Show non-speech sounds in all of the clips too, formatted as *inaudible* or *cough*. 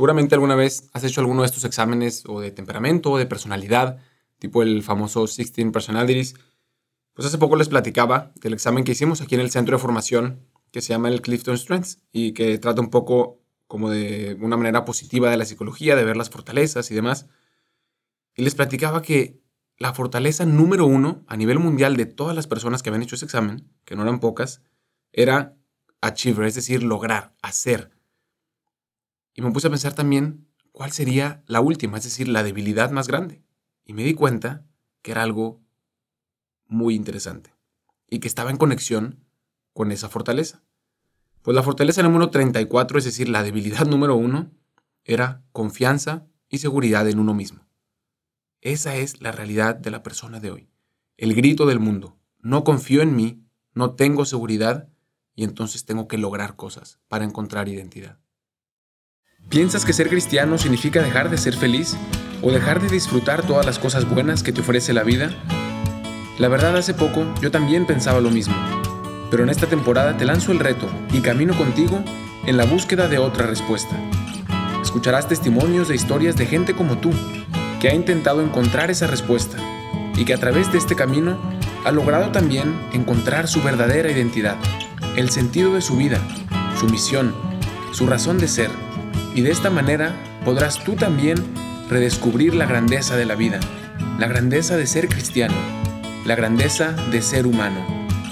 Seguramente alguna vez has hecho alguno de estos exámenes o de temperamento o de personalidad, tipo el famoso 16 Personalities. Pues hace poco les platicaba del examen que hicimos aquí en el centro de formación que se llama el Clifton Strengths y que trata un poco como de una manera positiva de la psicología, de ver las fortalezas y demás. Y les platicaba que la fortaleza número uno a nivel mundial de todas las personas que habían hecho ese examen, que no eran pocas, era achiever, es decir, lograr, hacer. Y me puse a pensar también cuál sería la última, es decir, la debilidad más grande. Y me di cuenta que era algo muy interesante y que estaba en conexión con esa fortaleza. Pues la fortaleza número 34, es decir, la debilidad *laughs* número uno, era confianza y seguridad en uno mismo. Esa es la realidad de la persona de hoy. El grito del mundo. No confío en mí, no tengo seguridad y entonces tengo que lograr cosas para encontrar identidad. ¿Piensas que ser cristiano significa dejar de ser feliz o dejar de disfrutar todas las cosas buenas que te ofrece la vida? La verdad hace poco yo también pensaba lo mismo, pero en esta temporada te lanzo el reto y camino contigo en la búsqueda de otra respuesta. Escucharás testimonios de historias de gente como tú que ha intentado encontrar esa respuesta y que a través de este camino ha logrado también encontrar su verdadera identidad, el sentido de su vida, su misión, su razón de ser. Y de esta manera podrás tú también redescubrir la grandeza de la vida, la grandeza de ser cristiano, la grandeza de ser humano,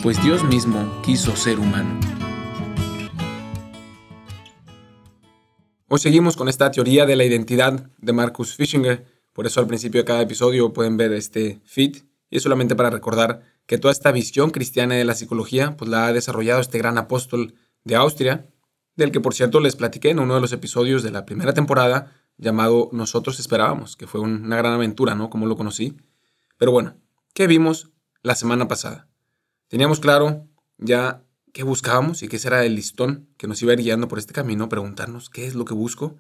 pues Dios mismo quiso ser humano. Hoy seguimos con esta teoría de la identidad de Marcus Fischinger por eso al principio de cada episodio pueden ver este feed y es solamente para recordar que toda esta visión cristiana de la psicología pues la ha desarrollado este gran apóstol de Austria, del que por cierto les platiqué en uno de los episodios de la primera temporada llamado Nosotros esperábamos, que fue una gran aventura, ¿no? Como lo conocí. Pero bueno, ¿qué vimos la semana pasada? Teníamos claro ya qué buscábamos y qué será el listón que nos iba guiando por este camino, preguntarnos qué es lo que busco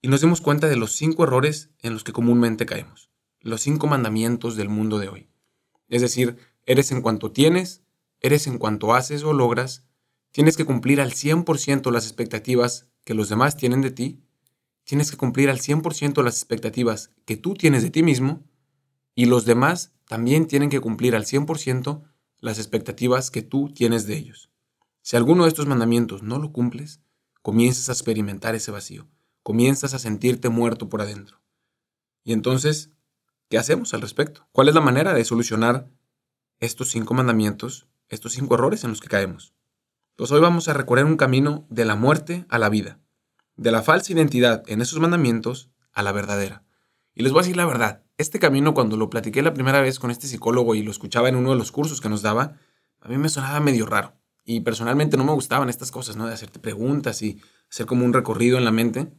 y nos dimos cuenta de los cinco errores en los que comúnmente caemos, los cinco mandamientos del mundo de hoy. Es decir, eres en cuanto tienes, eres en cuanto haces o logras, tienes que cumplir al 100% las expectativas que los demás tienen de ti, tienes que cumplir al 100% las expectativas que tú tienes de ti mismo, y los demás también tienen que cumplir al 100% las expectativas que tú tienes de ellos. Si alguno de estos mandamientos no lo cumples, comienzas a experimentar ese vacío comienzas a sentirte muerto por adentro. Y entonces, ¿qué hacemos al respecto? ¿Cuál es la manera de solucionar estos cinco mandamientos, estos cinco errores en los que caemos? Pues hoy vamos a recorrer un camino de la muerte a la vida, de la falsa identidad en esos mandamientos a la verdadera. Y les voy a decir la verdad, este camino cuando lo platiqué la primera vez con este psicólogo y lo escuchaba en uno de los cursos que nos daba, a mí me sonaba medio raro. Y personalmente no me gustaban estas cosas, ¿no? De hacerte preguntas y hacer como un recorrido en la mente.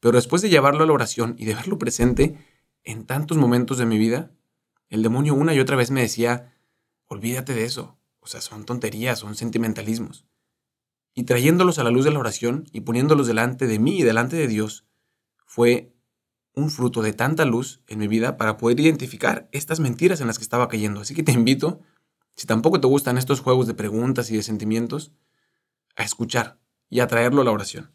Pero después de llevarlo a la oración y de verlo presente en tantos momentos de mi vida, el demonio una y otra vez me decía, olvídate de eso, o sea, son tonterías, son sentimentalismos. Y trayéndolos a la luz de la oración y poniéndolos delante de mí y delante de Dios, fue un fruto de tanta luz en mi vida para poder identificar estas mentiras en las que estaba cayendo. Así que te invito, si tampoco te gustan estos juegos de preguntas y de sentimientos, a escuchar y a traerlo a la oración.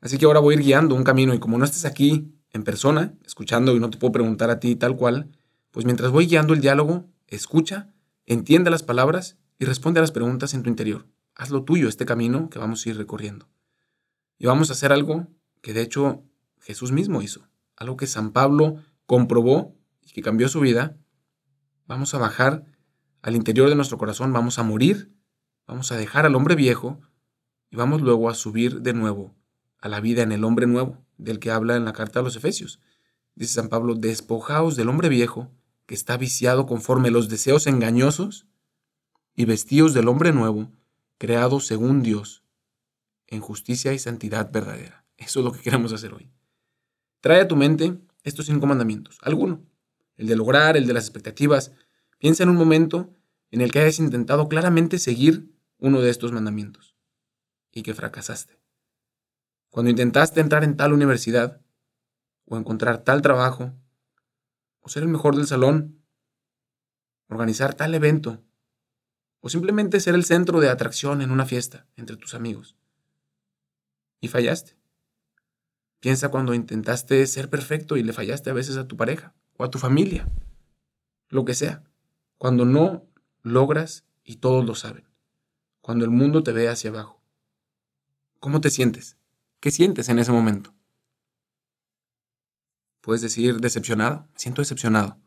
Así que ahora voy a ir guiando un camino y como no estés aquí en persona, escuchando y no te puedo preguntar a ti tal cual, pues mientras voy guiando el diálogo, escucha, entiende las palabras y responde a las preguntas en tu interior. Haz lo tuyo este camino que vamos a ir recorriendo. Y vamos a hacer algo que de hecho Jesús mismo hizo, algo que San Pablo comprobó y que cambió su vida. Vamos a bajar al interior de nuestro corazón, vamos a morir, vamos a dejar al hombre viejo y vamos luego a subir de nuevo a la vida en el hombre nuevo, del que habla en la carta a los Efesios. Dice San Pablo, despojaos del hombre viejo, que está viciado conforme los deseos engañosos, y vestíos del hombre nuevo, creado según Dios, en justicia y santidad verdadera. Eso es lo que queremos hacer hoy. Trae a tu mente estos cinco mandamientos, alguno, el de lograr, el de las expectativas. Piensa en un momento en el que hayas intentado claramente seguir uno de estos mandamientos y que fracasaste. Cuando intentaste entrar en tal universidad, o encontrar tal trabajo, o ser el mejor del salón, organizar tal evento, o simplemente ser el centro de atracción en una fiesta entre tus amigos. Y fallaste. Piensa cuando intentaste ser perfecto y le fallaste a veces a tu pareja o a tu familia, lo que sea. Cuando no logras y todos lo saben. Cuando el mundo te ve hacia abajo. ¿Cómo te sientes? ¿Qué sientes en ese momento? Puedes decir decepcionado. Me siento decepcionado.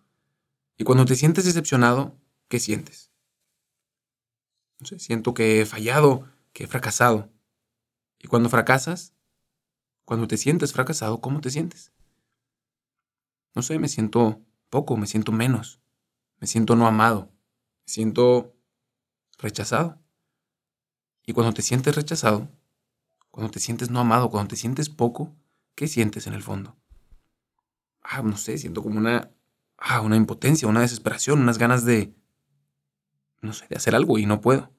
Y cuando te sientes decepcionado, ¿qué sientes? No sé, siento que he fallado, que he fracasado. Y cuando fracasas, cuando te sientes fracasado, ¿cómo te sientes? No sé, me siento poco, me siento menos, me siento no amado, me siento rechazado. Y cuando te sientes rechazado, cuando te sientes no amado, cuando te sientes poco, ¿qué sientes en el fondo? Ah, no sé, siento como una, ah, una impotencia, una desesperación, unas ganas de, no sé, de hacer algo y no puedo.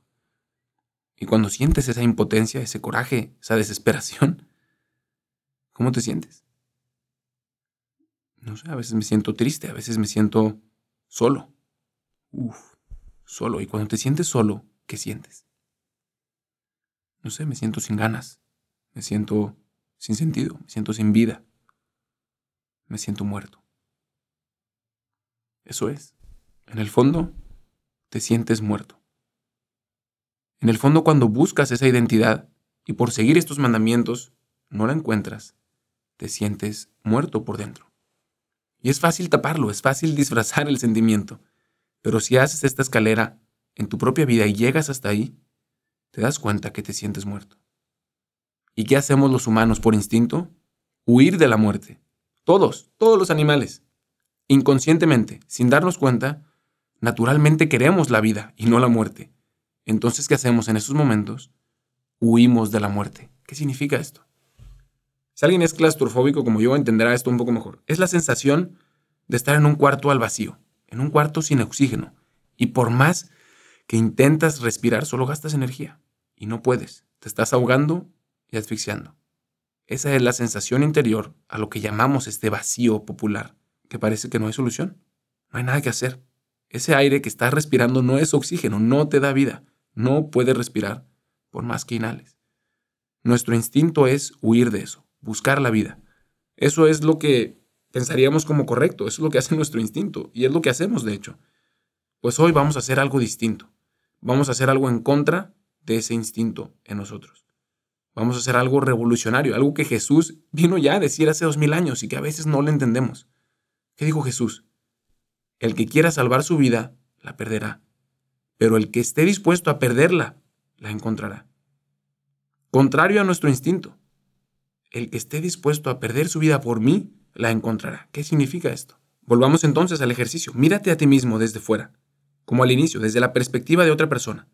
Y cuando sientes esa impotencia, ese coraje, esa desesperación, *laughs* ¿cómo te sientes? No sé, a veces me siento triste, a veces me siento solo. Uf, solo. Y cuando te sientes solo, ¿qué sientes? No sé, me siento sin ganas, me siento sin sentido, me siento sin vida, me siento muerto. Eso es. En el fondo, te sientes muerto. En el fondo, cuando buscas esa identidad y por seguir estos mandamientos no la encuentras, te sientes muerto por dentro. Y es fácil taparlo, es fácil *laughs* disfrazar el sentimiento, pero si haces esta escalera en tu propia vida y llegas hasta ahí, te das cuenta que te sientes muerto. ¿Y qué hacemos los humanos por instinto? Huir de la muerte. Todos, todos los animales. Inconscientemente, sin darnos cuenta, naturalmente queremos la vida y no la muerte. Entonces, ¿qué hacemos en esos momentos? Huimos de la muerte. ¿Qué significa esto? Si alguien es claustrofóbico como yo, entenderá esto un poco mejor. Es la sensación de estar en un cuarto al vacío, en un cuarto sin oxígeno. Y por más que intentas respirar, solo gastas energía. Y no puedes. Te estás ahogando y asfixiando. Esa es la sensación interior a lo que llamamos este vacío popular, que parece que no hay solución. No hay nada que hacer. Ese aire que estás respirando no es oxígeno, no te da vida. No puedes respirar por más que inhales. Nuestro instinto es huir de eso, buscar la vida. Eso es lo que pensaríamos como correcto, eso es lo que hace nuestro instinto y es lo que hacemos de hecho. Pues hoy vamos a hacer algo distinto. Vamos a hacer algo en contra de ese instinto en nosotros. Vamos a hacer algo revolucionario, algo que Jesús vino ya a decir hace dos mil años y que a veces no le entendemos. ¿Qué dijo Jesús? El que quiera salvar su vida, la perderá pero el que esté dispuesto a perderla, la encontrará. Contrario a nuestro instinto, el que esté dispuesto a perder su vida por mí, la encontrará. ¿Qué significa esto? Volvamos entonces al ejercicio. Mírate a ti mismo desde fuera, como al inicio, desde la perspectiva de otra persona.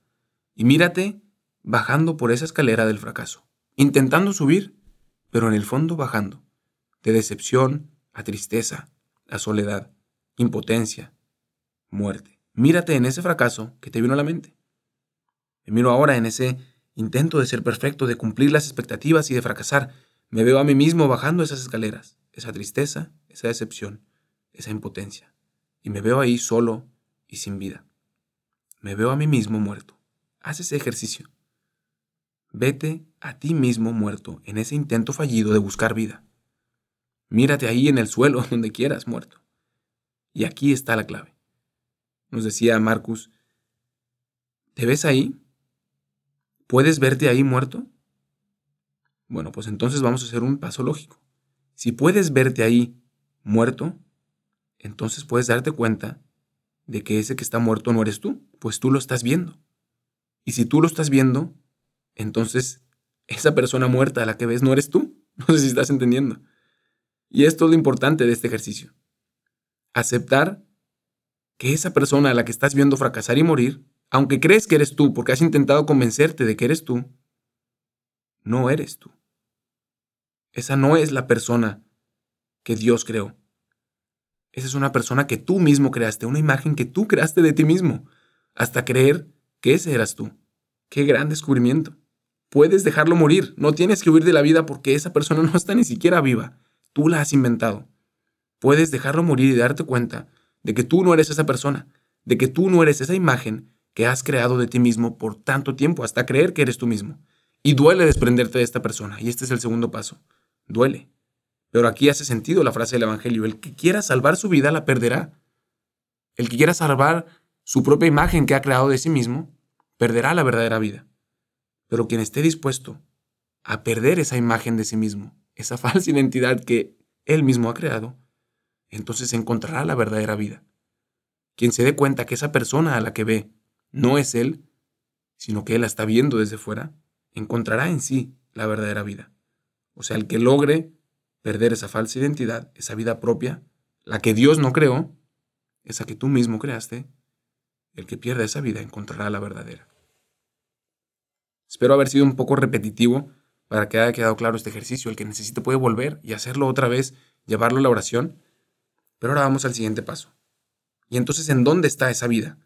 Y mírate bajando por esa escalera del fracaso, intentando subir, pero en el fondo bajando, de decepción a tristeza, a soledad, impotencia, muerte. Mírate en ese fracaso que te vino a la mente. Me miro ahora en ese intento de ser perfecto, de cumplir las expectativas y de fracasar. Me veo a mí mismo bajando esas escaleras, esa tristeza, esa decepción, esa impotencia. Y me veo ahí solo y sin vida. Me veo a mí mismo muerto. Haz ese ejercicio. Vete a ti mismo muerto en ese intento fallido de buscar vida. Mírate ahí en el suelo, *laughs* donde quieras, muerto. Y aquí está la clave nos decía Marcus, ¿te ves ahí? ¿Puedes verte ahí muerto? Bueno, pues entonces vamos a hacer un paso lógico. Si puedes verte ahí muerto, entonces puedes darte cuenta de que ese que está muerto no eres tú, pues tú lo estás viendo. Y si tú lo estás viendo, entonces esa persona muerta a la que ves no eres tú. *laughs* No sé si estás entendiendo. Y esto es lo importante de este ejercicio. Aceptar que esa persona a la que estás viendo fracasar y morir, aunque crees que eres tú porque has intentado convencerte de que eres tú, no eres tú. Esa no es la persona que Dios creó. Esa es una persona que tú mismo creaste, una imagen que tú creaste de ti mismo, hasta creer que ese eras tú. Qué gran descubrimiento. Puedes dejarlo morir, no tienes que huir de la vida porque esa persona *laughs* no está ni siquiera viva. Tú la has inventado. Puedes dejarlo morir y darte cuenta de que tú no eres esa persona, de que tú no eres esa imagen que has creado de ti mismo por tanto tiempo, hasta creer que eres tú mismo. Y duele desprenderte de esta persona, y este es el segundo paso. Duele. Pero aquí hace sentido la frase del Evangelio. El que quiera salvar su vida la perderá. El que quiera salvar su propia imagen que ha creado de sí mismo, perderá la verdadera vida. Pero quien esté dispuesto a perder esa imagen de sí mismo, esa *laughs* falsa identidad que él mismo ha creado, entonces encontrará la verdadera vida. Quien se dé cuenta que esa persona a la que ve no es él, sino que él la está viendo desde fuera, encontrará en sí la verdadera vida. O sea, el que logre perder esa falsa identidad, esa vida propia, la que Dios no creó, esa que tú mismo creaste, el que pierda esa vida encontrará la verdadera. Espero haber sido un poco repetitivo para que haya quedado claro este ejercicio. El que necesite puede volver y hacerlo otra vez, llevarlo a la oración. Pero ahora vamos al siguiente paso. ¿Y entonces en dónde está esa vida?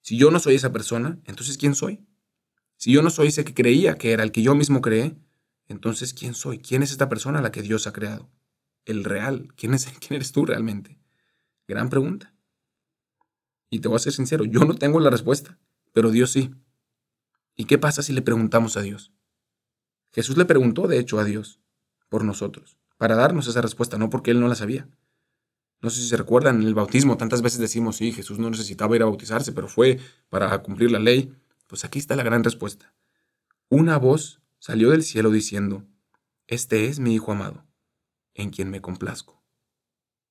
Si yo no soy esa persona, entonces ¿quién soy? Si yo no soy ese que creía que era el que yo mismo creé, entonces ¿quién soy? ¿Quién es esta persona a la que Dios ha creado? El real. ¿Quién, es, *laughs* quién eres tú realmente? Gran pregunta. Y te voy a ser sincero, yo no tengo la respuesta, pero Dios sí. ¿Y qué pasa si le preguntamos a Dios? Jesús le preguntó, de hecho, a Dios por nosotros, para darnos esa respuesta, no porque él no la sabía. No sé si se recuerdan, en el bautismo tantas veces decimos, sí, Jesús no necesitaba ir a bautizarse, pero fue para cumplir la ley. Pues aquí está la gran respuesta. Una voz salió del cielo diciendo, Este es mi Hijo amado, en quien me complazco.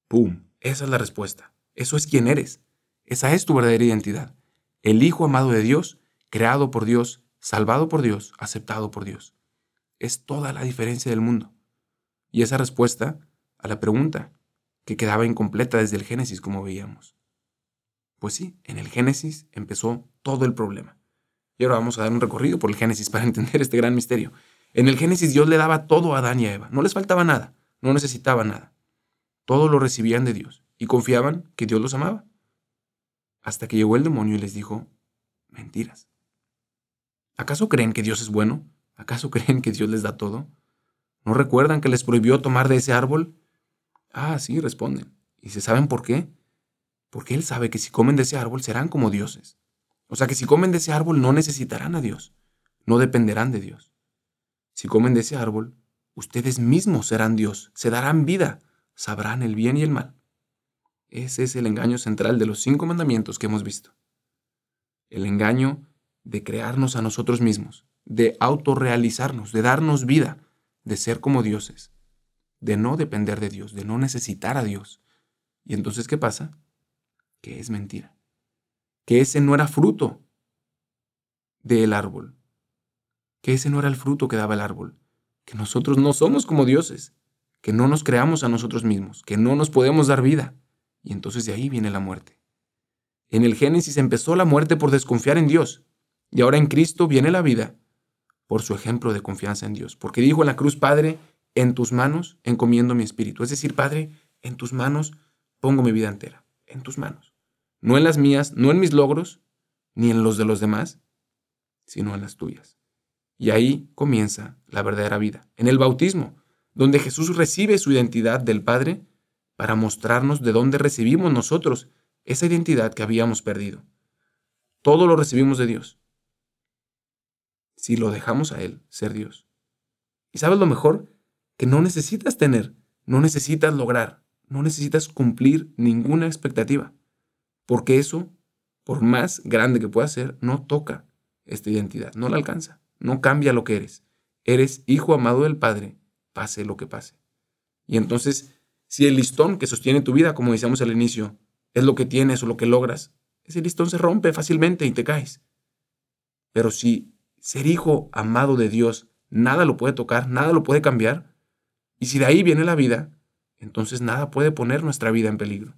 ¡Pum! Esa es la respuesta. Eso es quien eres. Esa es tu verdadera identidad. El Hijo amado de Dios, creado por Dios, salvado por Dios, aceptado por Dios. Es toda la diferencia del mundo. Y esa respuesta a la pregunta, que quedaba incompleta desde el Génesis, como veíamos. Pues sí, en el Génesis empezó todo el problema. Y ahora vamos a dar un recorrido por el Génesis *laughs* para entender este gran misterio. En el Génesis Dios le daba todo a Adán y a Eva. No les faltaba nada, no necesitaba nada. Todo lo recibían de Dios y confiaban que Dios los amaba. Hasta que llegó el demonio y les dijo, mentiras. ¿Acaso creen que Dios es bueno? ¿Acaso creen que Dios les da todo? ¿No recuerdan que les prohibió tomar de ese árbol? Ah, sí, responden. ¿Y se saben por qué? Porque Él sabe que si comen de ese árbol serán como dioses. O sea que si comen de ese árbol no necesitarán a Dios, no dependerán de Dios. Si comen de ese árbol, ustedes mismos serán Dios, se darán vida, sabrán el bien y el mal. Ese es el engaño central de los cinco mandamientos que hemos visto. El engaño de crearnos a nosotros mismos, de autorrealizarnos, de darnos vida, de ser como dioses de no depender de Dios, de no necesitar a Dios. ¿Y entonces qué pasa? Que es mentira. Que ese no era fruto del árbol. Que ese no era el fruto que daba el árbol. Que nosotros no somos como dioses. Que no nos creamos a nosotros mismos. Que no nos podemos dar vida. Y entonces de ahí viene la muerte. En el Génesis empezó la muerte por desconfiar en Dios. Y ahora en Cristo viene la vida por su ejemplo de confianza en Dios. Porque dijo en la cruz, Padre, en tus manos encomiendo mi espíritu. Es decir, Padre, en tus manos pongo mi vida entera. En tus manos. No en las mías, no en mis logros, ni en los de los demás, sino en las tuyas. Y ahí comienza la verdadera vida, en el bautismo, donde Jesús recibe su identidad del Padre para mostrarnos de dónde recibimos nosotros esa identidad que habíamos perdido. Todo lo recibimos de Dios. Si lo dejamos a Él ser Dios. ¿Y sabes lo mejor? Que no necesitas tener, no necesitas lograr, no necesitas cumplir ninguna expectativa, porque eso, por más grande que pueda ser, no toca esta identidad, no la alcanza, no cambia lo que eres. Eres hijo amado del Padre, pase lo que pase. Y entonces, si el listón que sostiene tu vida, como decíamos al inicio, es lo que tienes o lo que logras, ese listón se rompe fácilmente y te caes. Pero si ser hijo amado de Dios, nada lo puede tocar, nada lo puede cambiar, y si de ahí viene la vida, entonces nada puede poner nuestra vida en peligro.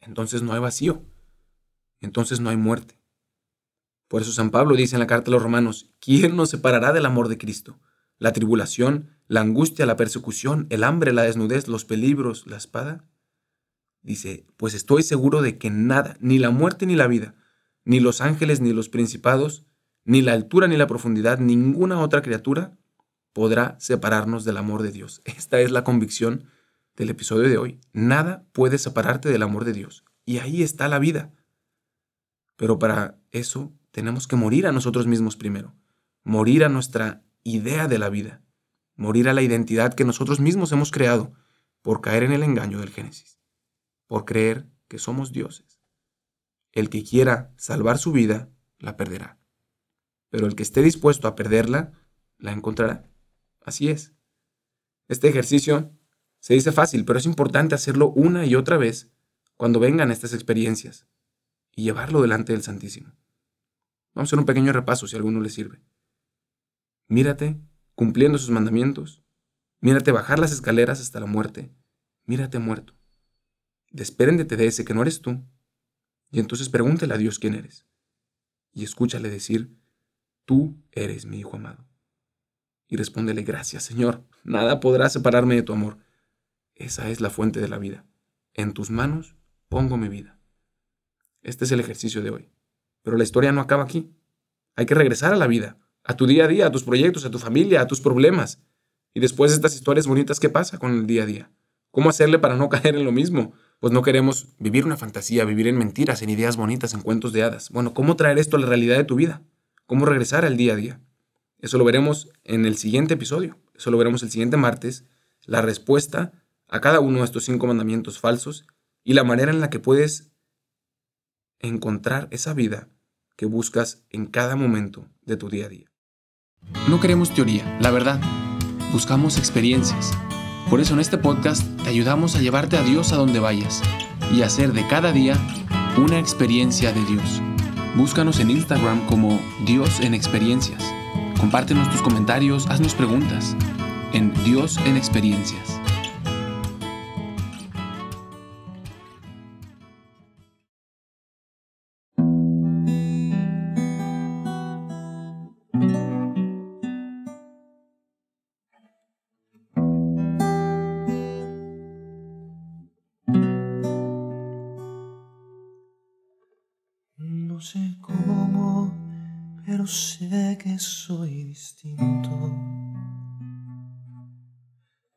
Entonces no hay vacío. Entonces no hay muerte. Por eso San Pablo dice en la carta a los romanos, ¿quién nos separará del amor de Cristo? La tribulación, la angustia, la persecución, el hambre, la desnudez, los peligros, la espada. Dice, pues estoy seguro de que nada, ni la muerte ni la vida, ni los ángeles ni los principados, ni la altura ni la profundidad, ninguna otra criatura podrá separarnos del amor de Dios. Esta es la convicción del episodio de hoy. Nada puede separarte del amor de Dios. Y ahí está la vida. Pero para eso tenemos que morir a nosotros mismos primero. Morir a nuestra idea de la vida. morir a la identidad que nosotros mismos hemos creado por caer en el engaño del Génesis, por creer que somos dioses. El que quiera salvar su vida, la perderá. Pero el que esté dispuesto a perderla, la encontrará. Así es. Este ejercicio se dice fácil, pero es importante hacerlo una y otra vez cuando vengan estas experiencias y llevarlo delante del Santísimo. Vamos a hacer un pequeño repaso si a alguno le sirve. Mírate cumpliendo sus mandamientos. Mírate bajar las escaleras hasta la muerte. Mírate muerto. Despéndete de ese que no eres tú. Y entonces pregúntale a Dios quién eres. Y escúchale decir, tú eres mi Hijo amado. Y respóndele, gracias Señor, nada podrá separarme de tu amor. Esa es la fuente de la vida. En tus manos pongo mi vida. Este es el ejercicio de hoy. Pero la historia no acaba aquí. Hay que regresar a la vida, a tu día a día, a tus proyectos, a tu familia, a tus problemas. Y después de estas historias bonitas, ¿qué pasa con el día a día? ¿Cómo hacerle para no *laughs* caer en lo mismo? Pues no queremos vivir una fantasía, vivir en mentiras, en ideas bonitas, en cuentos de hadas. Bueno, ¿cómo traer esto a la realidad de tu vida? ¿Cómo regresar al día a día? Eso lo veremos en el siguiente episodio. Eso lo veremos el siguiente martes. La respuesta a cada uno de estos cinco mandamientos falsos y la manera en la que puedes encontrar esa vida que buscas en cada momento de tu día a día. No queremos teoría, la verdad. Buscamos experiencias. Por eso en este podcast te ayudamos a llevarte a Dios a donde vayas y hacer de cada día una experiencia de Dios. Búscanos en Instagram como Dios en Experiencias. Compártenos tus comentarios, haznos preguntas en Dios en Experiencias. Sé que soy distinto.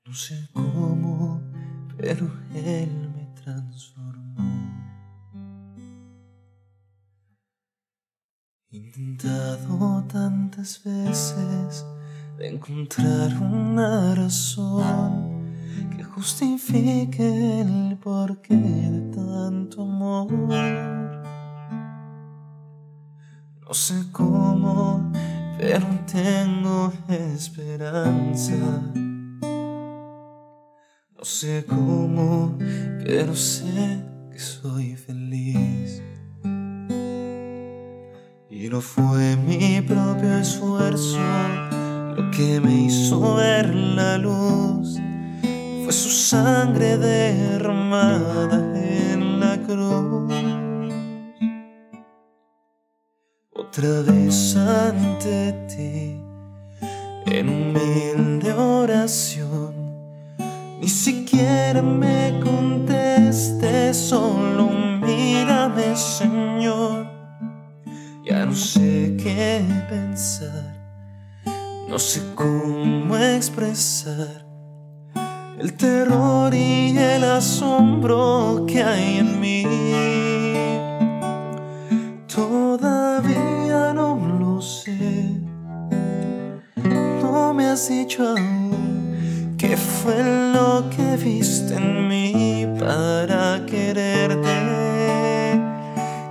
No sé cómo, pero Él me transformó. He intentado tantas veces de encontrar una razón que justifique el porqué de tanto amor. No sé cómo, pero tengo esperanza. No sé cómo, pero sé que soy feliz. Y no fue mi propio esfuerzo lo que me otra ante ti en humilde oración. Ni siquiera me contestes, solo mírame, Señor. Ya no sé qué pensar, no sé cómo expresar el terror y el asombro que hay en mí. Has dicho aún qué fue lo que viste en mí para quererte.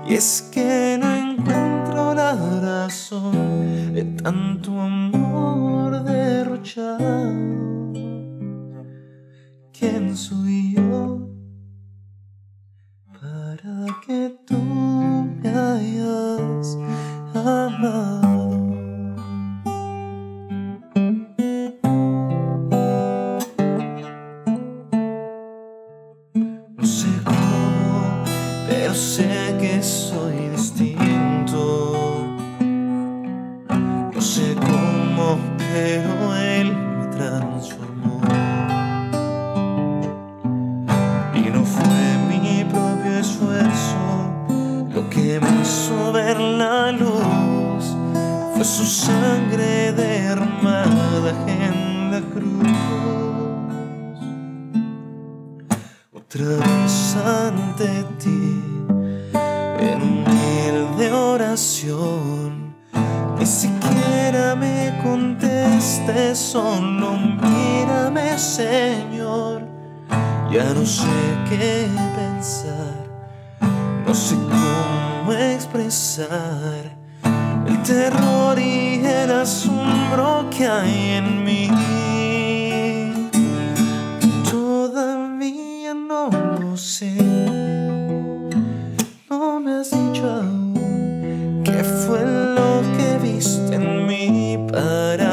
Y es que no encuentro la razón de tanto amor derrochado. ¿Quién soy Otra ante ti, en humilde oración, ni siquiera me conté estés solo, mírame Señor, ya no sé qué pensar, no sé cómo expresar el terror y el asombro que hay en mí. Mí para